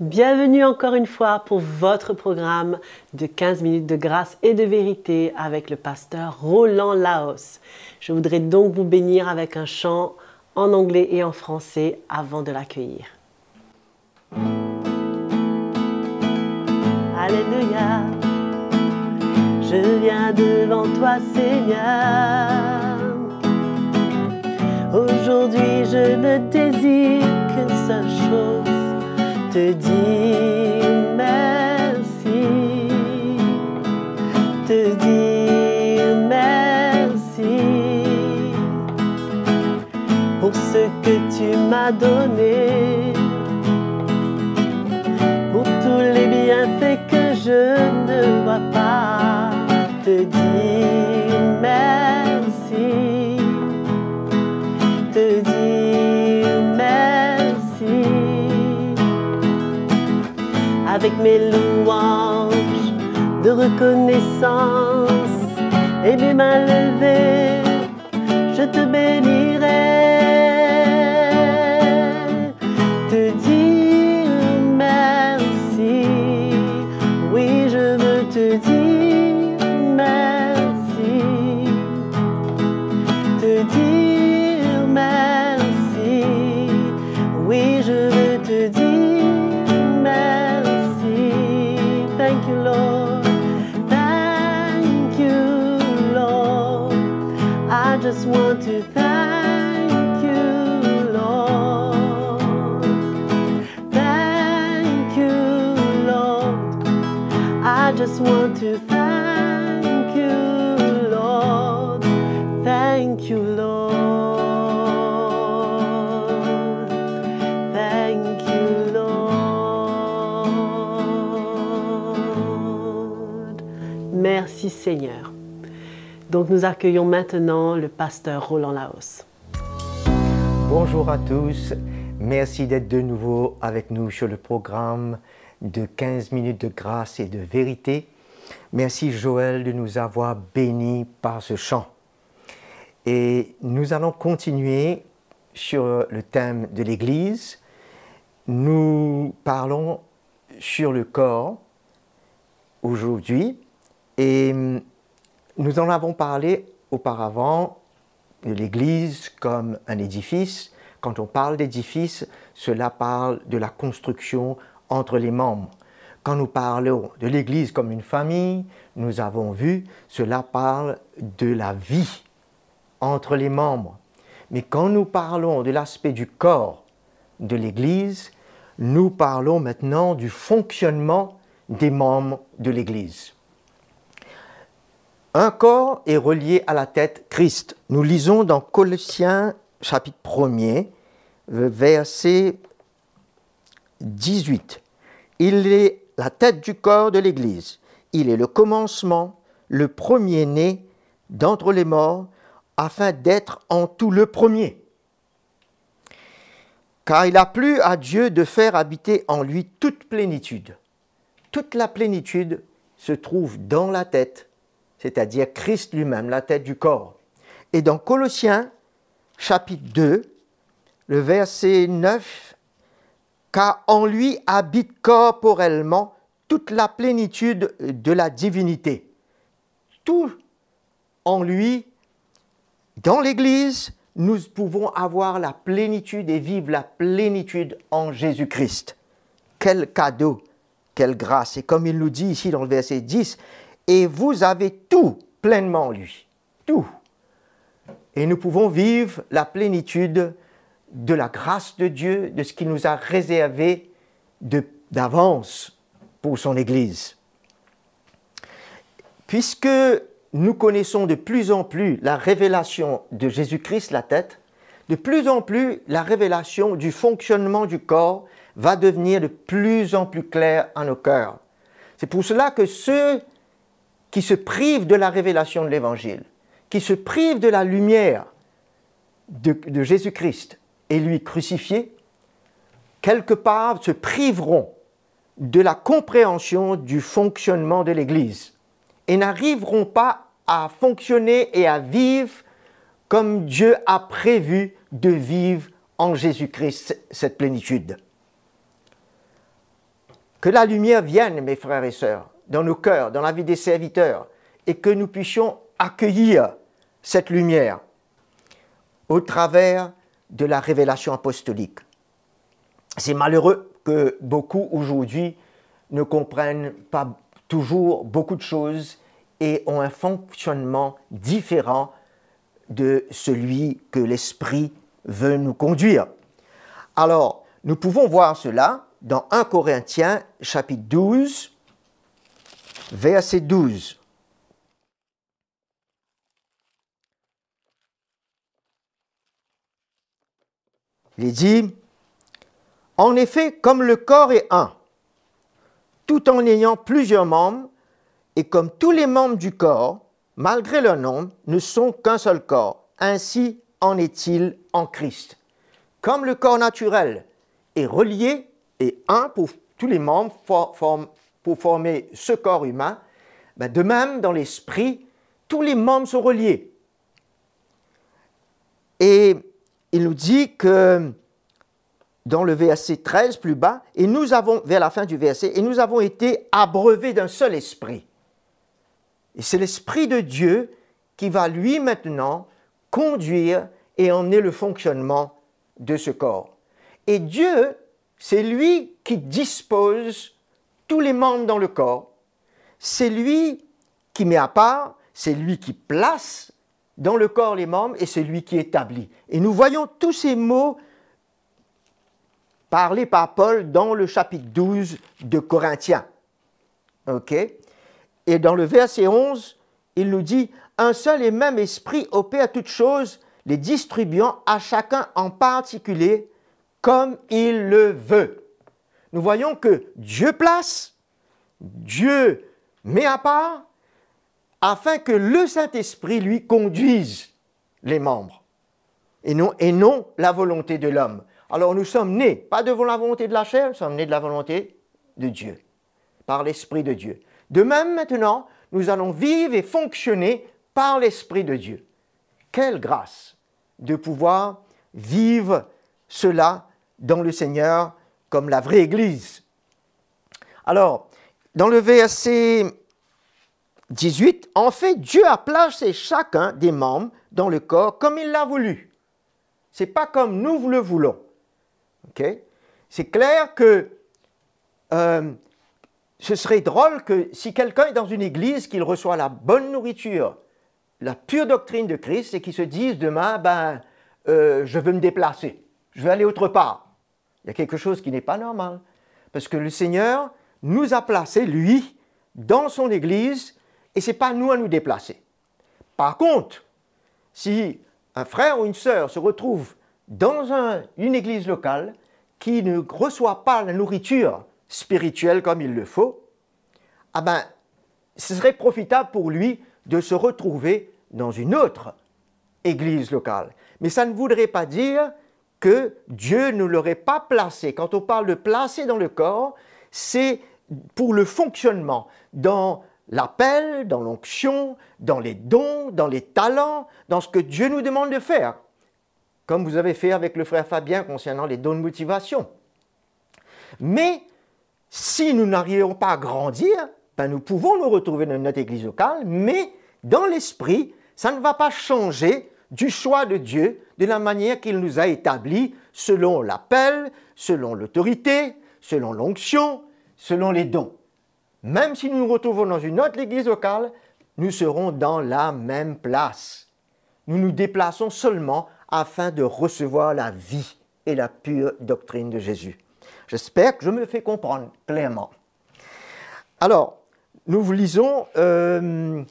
Bienvenue encore une fois pour votre programme de 15 minutes de grâce et de vérité avec le pasteur Roland Laos. Je voudrais donc vous bénir avec un chant en anglais et en français avant de l'accueillir. Alléluia, je viens devant toi Seigneur. Aujourd'hui je ne désire qu'une seule chose te dire merci, te dire merci pour ce que tu m'as donné, pour tous les bienfaits que je ne vois pas, te dire avec mes louanges de reconnaissance. Et mes mains levées, je te bénirai, just want to thank you. I just want to thank you, Lord. Thank you, Lord. Thank you, Lord. Merci Seigneur. Donc nous accueillons maintenant le pasteur Roland Laos. Bonjour à tous, merci d'être de nouveau avec nous sur le programme de 15 minutes de grâce et de vérité. Merci Joël de nous avoir bénis par ce chant. Et nous allons continuer sur le thème de l'Église. Nous parlons sur le corps aujourd'hui et nous en avons parlé auparavant de l'Église comme un édifice. Quand on parle d'édifice, cela parle de la construction entre les membres. Quand nous parlons de l'Église comme une famille, nous avons vu, cela parle de la vie entre les membres. Mais quand nous parlons de l'aspect du corps de l'Église, nous parlons maintenant du fonctionnement des membres de l'Église. Un corps est relié à la tête Christ. Nous lisons dans Colossiens chapitre 1er, verset 18. Il est la tête du corps de l'Église. Il est le commencement, le premier-né d'entre les morts, afin d'être en tout le premier. Car il a plu à Dieu de faire habiter en lui toute plénitude. Toute la plénitude se trouve dans la tête, c'est-à-dire Christ lui-même, la tête du corps. Et dans Colossiens chapitre 2, le verset 9, car en lui habite corporellement toute la plénitude de la divinité. Tout en lui, dans l'Église, nous pouvons avoir la plénitude et vivre la plénitude en Jésus-Christ. Quel cadeau, quelle grâce. Et comme il nous dit ici dans le verset 10, et vous avez tout pleinement en lui. Tout. Et nous pouvons vivre la plénitude de la grâce de Dieu, de ce qu'il nous a réservé d'avance pour son Église. Puisque nous connaissons de plus en plus la révélation de Jésus-Christ, la tête, de plus en plus la révélation du fonctionnement du corps va devenir de plus en plus claire à nos cœurs. C'est pour cela que ceux qui se privent de la révélation de l'Évangile, qui se privent de la lumière de, Jésus-Christ et lui crucifié, quelque part se priveront de la compréhension du fonctionnement de l'Église et n'arriveront pas à fonctionner et à vivre comme Dieu a prévu de vivre en Jésus-Christ cette plénitude. Que la lumière vienne, mes frères et sœurs, dans nos cœurs, dans la vie des serviteurs, et que nous puissions accueillir cette lumière au travers de la révélation apostolique. C'est malheureux que beaucoup aujourd'hui ne comprennent pas toujours beaucoup de choses et ont un fonctionnement différent de celui que l'Esprit veut nous conduire. Alors, nous pouvons voir cela dans 1 Corinthiens chapitre 12, verset 12. Il dit, en effet, comme le corps est un, tout en ayant plusieurs membres, et comme tous les membres du corps, malgré leur nombre, ne sont qu'un seul corps, ainsi en est-il en Christ. Comme le corps naturel est relié et un pour tous les membres former ce corps humain, ben de même, dans l'esprit, tous les membres sont reliés. Et il nous dit que dans le verset 13 plus bas, et nous avons, vers la fin du verset, et nous avons été abreuvés d'un seul esprit. Et c'est l'esprit de Dieu qui va lui maintenant conduire et emmener le fonctionnement de ce corps. Et Dieu, c'est lui qui dispose tous les membres dans le corps. C'est lui qui met à part, c'est lui qui place dans le corps les membres et c'est lui qui établit. Et nous voyons tous ces mots parlés par Paul dans le chapitre 12 de Corinthiens. Et dans le verset 11, il nous dit Un seul et même esprit opère toutes choses, les distribuant à chacun en particulier comme il le veut. Nous voyons que Dieu place, Dieu met à part, afin que le Saint-Esprit lui conduise les membres, et non, la volonté de l'homme. Alors nous sommes nés, pas de la volonté de la chair, nous sommes nés de la volonté de Dieu, par l'Esprit de Dieu. De même maintenant, nous allons vivre et fonctionner par l'Esprit de Dieu. Quelle grâce de pouvoir vivre cela dans le Seigneur comme la vraie Église. Alors, dans le verset 18, en fait, Dieu a placé chacun des membres dans le corps comme il l'a voulu. C'est pas comme nous le voulons. C'est clair que euh, ce serait drôle que si quelqu'un est dans une église, qu'il reçoit la bonne nourriture, la pure doctrine de Christ, et qu'il se dise demain, ben, euh, je veux me déplacer, je veux aller autre part. Il y a quelque chose qui n'est pas normal. Parce que le Seigneur nous a placés, lui, dans son église, et ce n'est pas nous à nous déplacer. Par contre, si un frère ou une sœur se retrouve dans une église locale qui ne reçoit pas la nourriture spirituelle comme il le faut, ah ben, ce serait profitable pour lui de se retrouver dans une autre église locale. Mais ça ne voudrait pas dire que Dieu ne l'aurait pas placé. Quand on parle de placer dans le corps, c'est pour le fonctionnement, dans l'appel, dans l'onction, dans les dons, dans les talents, dans ce que Dieu nous demande de faire comme vous avez fait avec le frère Fabien concernant les dons de motivation. Mais si nous n'arrivons pas à grandir, ben nous pouvons nous retrouver dans notre église locale, mais dans l'esprit, ça ne va pas changer du choix de Dieu, de la manière qu'il nous a établis, selon l'appel, selon l'autorité, selon l'onction, selon les dons. Même si nous nous retrouvons dans une autre église locale, nous serons dans la même place. Nous nous déplaçons seulement afin de recevoir la vie et la pure doctrine de Jésus. J'espère que je me fais comprendre clairement. Alors, nous vous lisons, euh,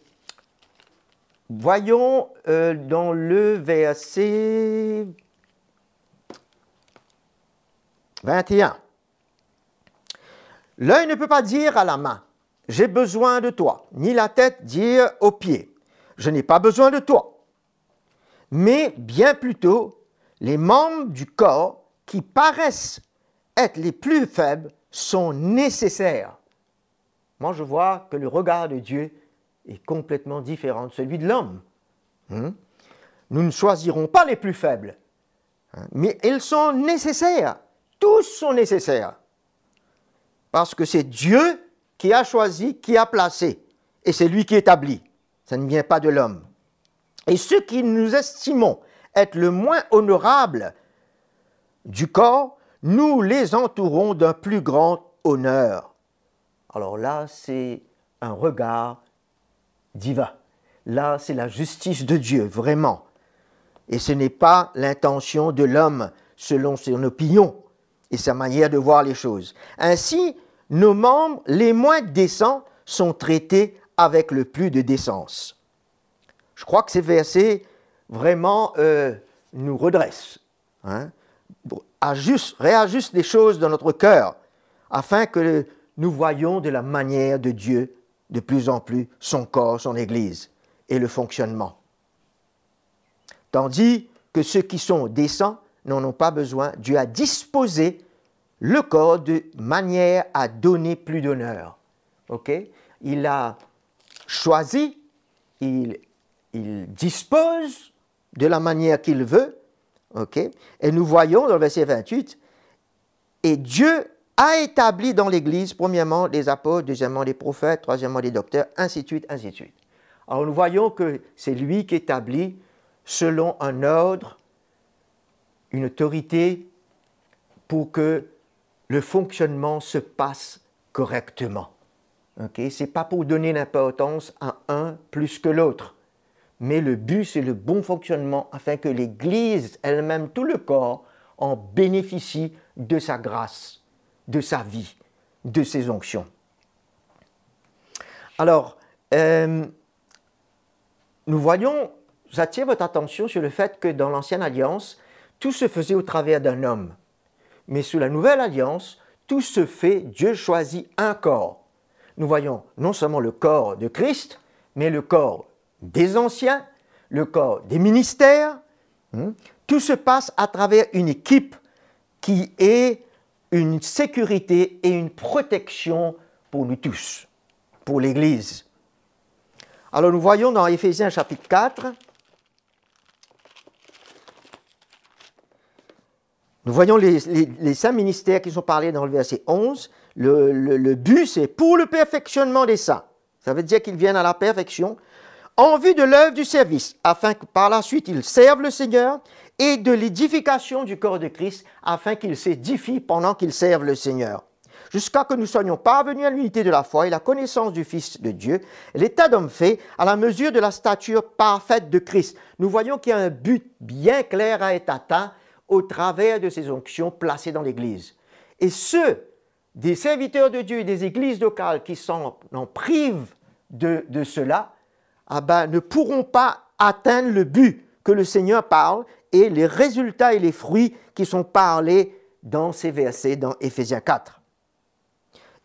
voyons euh, dans le verset 21. L'œil ne peut pas dire à la main, j'ai besoin de toi, ni la tête dire aux pieds, je n'ai pas besoin de toi mais bien plutôt les membres du corps qui paraissent être les plus faibles sont nécessaires. Moi, je vois que le regard de Dieu est complètement différent de celui de l'homme. Hmm? Nous ne choisirons pas les plus faibles, hein, mais ils sont nécessaires. Tous sont nécessaires. parce que c'est Dieu qui a choisi, qui a placé, et c'est lui qui établit. Ça ne vient pas de l'homme. Et ceux qui nous estimons être le moins honorable du corps, nous les entourons d'un plus grand honneur. Alors là, c'est un regard divin. Là, c'est la justice de Dieu, vraiment. Et ce n'est pas l'intention de l'homme selon son opinion et sa manière de voir les choses. Ainsi, nos membres les moins décents sont traités avec le plus de décence. Je crois que ces versets vraiment euh, nous redressent, hein, réajustent les choses dans notre cœur, afin que nous voyions de la manière de Dieu de plus en plus son corps, son Église et le fonctionnement. Tandis que ceux qui sont décents n'en ont pas besoin, Dieu a disposé le corps de manière à donner plus d'honneur. Il a choisi, il, il dispose de la manière qu'il veut. Et nous voyons dans le verset 28, et Dieu a établi dans l'Église, premièrement, les apôtres, deuxièmement, les prophètes, troisièmement, les docteurs, ainsi de suite, ainsi de suite. Alors nous voyons que c'est lui qui établit selon un ordre, une autorité pour que le fonctionnement se passe correctement. Okay? Ce n'est pas pour donner l'importance à un plus que l'autre, mais le but, c'est le bon fonctionnement afin que l'Église elle-même, tout le corps, en bénéficie de sa grâce, de sa vie, de ses onctions. Alors, euh, nous voyons, j'attire votre attention sur le fait que dans l'Ancienne Alliance, tout se faisait au travers d'un homme. Mais sous la nouvelle alliance, tout se fait, Dieu choisit un corps. Nous voyons non seulement le corps de Christ, mais le corps des anciens, le corps des ministères. Hmm? Tout se passe à travers une équipe qui est une sécurité et une protection pour nous tous, pour l'Église. Alors nous voyons dans Éphésiens chapitre 4, Nous voyons les, cinq ministères qui sont parlés dans le verset 11. Le, but, c'est pour le perfectionnement des saints. Ça veut dire qu'ils viennent à la perfection en vue de l'œuvre du service, afin que par la suite ils servent le Seigneur, et de l'édification du corps de Christ, afin qu'il s'édifie pendant qu'ils servent le Seigneur. Jusqu'à que nous soyons parvenus à l'unité de la foi et la connaissance du Fils de Dieu, l'état d'homme fait à la mesure de la stature parfaite de Christ. Nous voyons qu'il y a un but bien clair à être atteint, au travers de ces onctions placées dans l'Église. Et ceux des serviteurs de Dieu et des églises locales qui s'en privent de, cela, ah ben, ne pourront pas atteindre le but que le Seigneur parle et les résultats et les fruits qui sont parlés dans ces versets dans Éphésiens 4.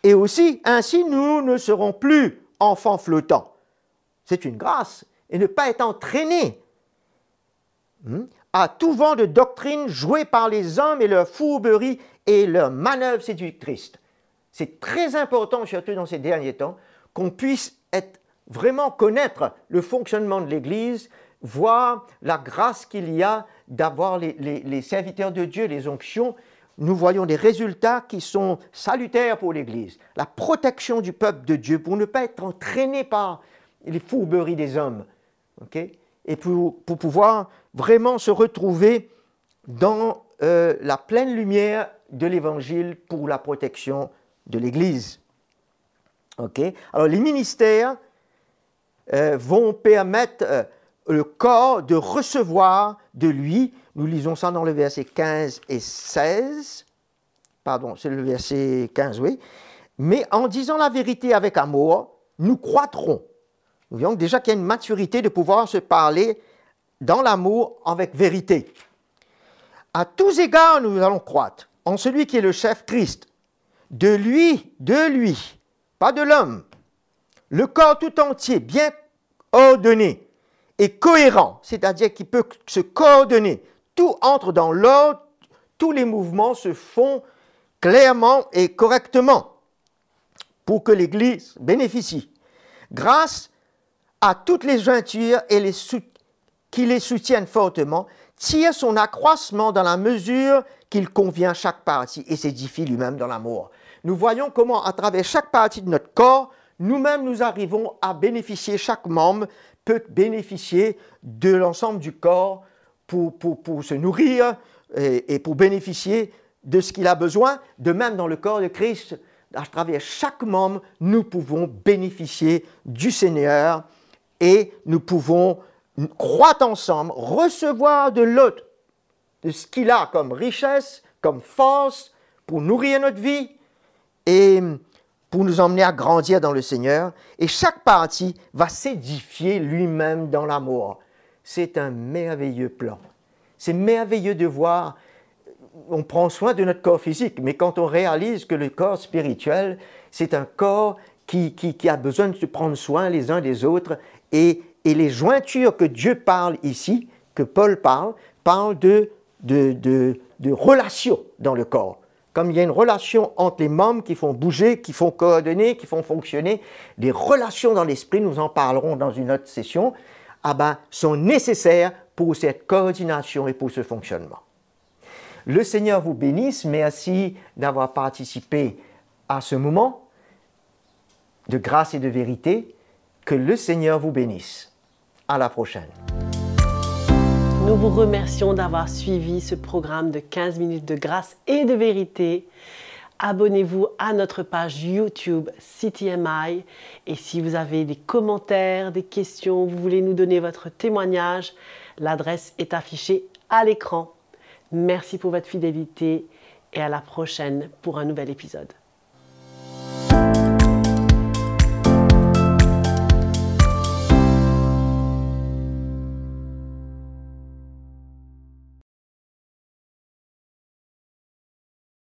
Et aussi, ainsi, nous ne serons plus enfants flottants. C'est une grâce. Et ne pas être entraînés hmm, à tout vent de doctrine joué par les hommes et leur fourberie et leurs manœuvres séductrices. C'est très important, surtout dans ces derniers temps, qu'on puisse être, vraiment connaître le fonctionnement de l'Église, voir la grâce qu'il y a d'avoir les, les, serviteurs de Dieu, les onctions. Nous voyons des résultats qui sont salutaires pour l'Église. La protection du peuple de Dieu pour ne pas être entraîné par les fourberies des hommes. et pour, pour pouvoir vraiment se retrouver dans euh, la pleine lumière de l'Évangile pour la protection de l'Église. Ok? Alors les ministères euh, vont permettre euh, le corps de recevoir de lui. Nous lisons ça dans le verset 15 et 16. Pardon, c'est le verset 15, oui. Mais en disant la vérité avec amour, nous croîtrons. Nous voyons déjà qu'il y a une maturité de pouvoir se parler dans l'amour avec vérité. À tous égards, nous allons croître en celui qui est le chef Christ. De lui, de lui, pas de l'homme. Le corps tout entier, bien ordonné et cohérent, c'est-à-dire qu'il peut se coordonner. Tout entre dans l'ordre, tous les mouvements se font clairement et correctement pour que l'Église bénéficie. Grâce à toutes les jointures et les qui les soutiennent fortement, tire son accroissement dans la mesure qu'il convient à chaque partie et s'édifie lui-même dans l'amour. nous voyons comment à travers chaque partie de notre corps, nous-mêmes nous arrivons à bénéficier, chaque membre peut bénéficier de l'ensemble du corps pour, pour, se nourrir et, et pour bénéficier de ce qu'il a besoin. De même dans le corps de Christ, à travers chaque membre, nous pouvons bénéficier du Seigneur et nous pouvons croître ensemble, recevoir de l'autre, de ce qu'il a comme richesse, comme force pour nourrir notre vie et pour nous emmener à grandir dans le Seigneur. Et chaque partie va s'édifier lui-même dans l'amour. C'est un merveilleux plan. C'est merveilleux de voir on prend soin de notre corps physique, mais quand on réalise que le corps spirituel, c'est un corps qui, a besoin de se prendre soin les uns des autres, et, les jointures que Dieu parle ici, que Paul parle, parlent de, de, de, relations dans le corps. Comme il y a une relation entre les membres qui font bouger, qui font coordonner, qui font fonctionner, les relations dans l'esprit, nous en parlerons dans une autre session, ah ben, sont nécessaires pour cette coordination et pour ce fonctionnement. Le Seigneur vous bénisse. Merci d'avoir participé à ce moment de grâce et de vérité. Que le Seigneur vous bénisse. À la prochaine. Nous vous remercions d'avoir suivi ce programme de 15 minutes de grâce et de vérité. Abonnez-vous à notre page YouTube CTMI et si vous avez des commentaires, des questions, vous voulez nous donner votre témoignage, l'adresse est affichée à l'écran. Merci pour votre fidélité et à la prochaine pour un nouvel épisode.